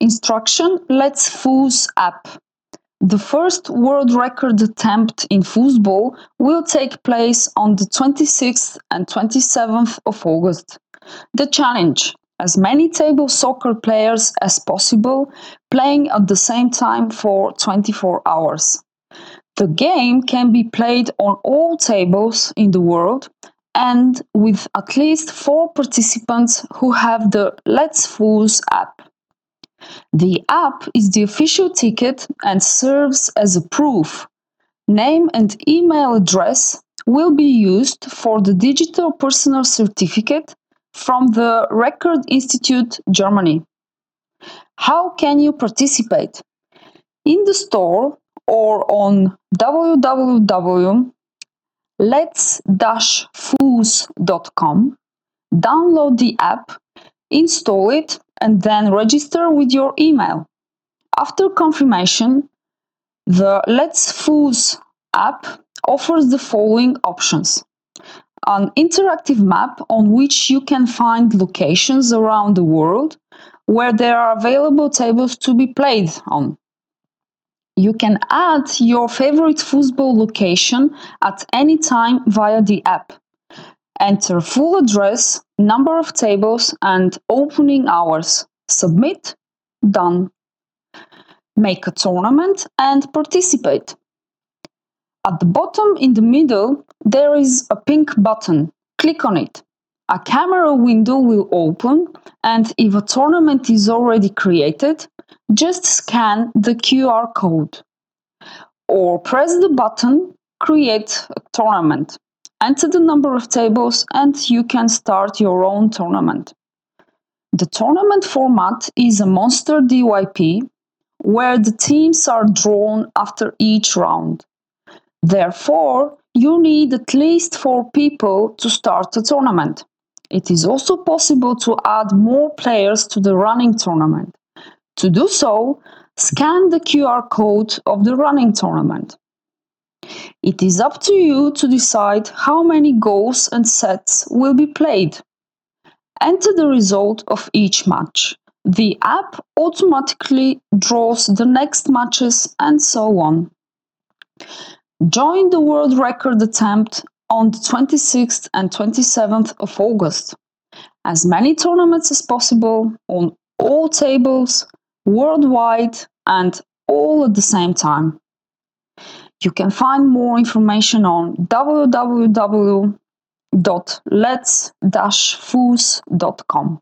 Instruction Let's Foos app. The first world record attempt in foosball will take place on the 26th and 27th of August. The challenge as many table soccer players as possible playing at the same time for 24 hours. The game can be played on all tables in the world and with at least four participants who have the Let's Foos app. The app is the official ticket and serves as a proof. Name and email address will be used for the digital personal certificate from the Record Institute Germany. How can you participate? In the store or on www.lets-foos.com, download the app, install it, and then register with your email. After confirmation, the Let's Foos app offers the following options an interactive map on which you can find locations around the world where there are available tables to be played on. You can add your favorite football location at any time via the app. Enter full address, number of tables, and opening hours. Submit. Done. Make a tournament and participate. At the bottom in the middle, there is a pink button. Click on it. A camera window will open, and if a tournament is already created, just scan the QR code. Or press the button Create a Tournament. Enter the number of tables, and you can start your own tournament. The tournament format is a Monster DYP, where the teams are drawn after each round. Therefore, you need at least four people to start a tournament. It is also possible to add more players to the running tournament. To do so, scan the QR code of the running tournament. It is up to you to decide how many goals and sets will be played. Enter the result of each match. The app automatically draws the next matches and so on. Join the world record attempt on the 26th and 27th of August. As many tournaments as possible on all tables, worldwide, and all at the same time. You can find more information on www.lets-foos.com.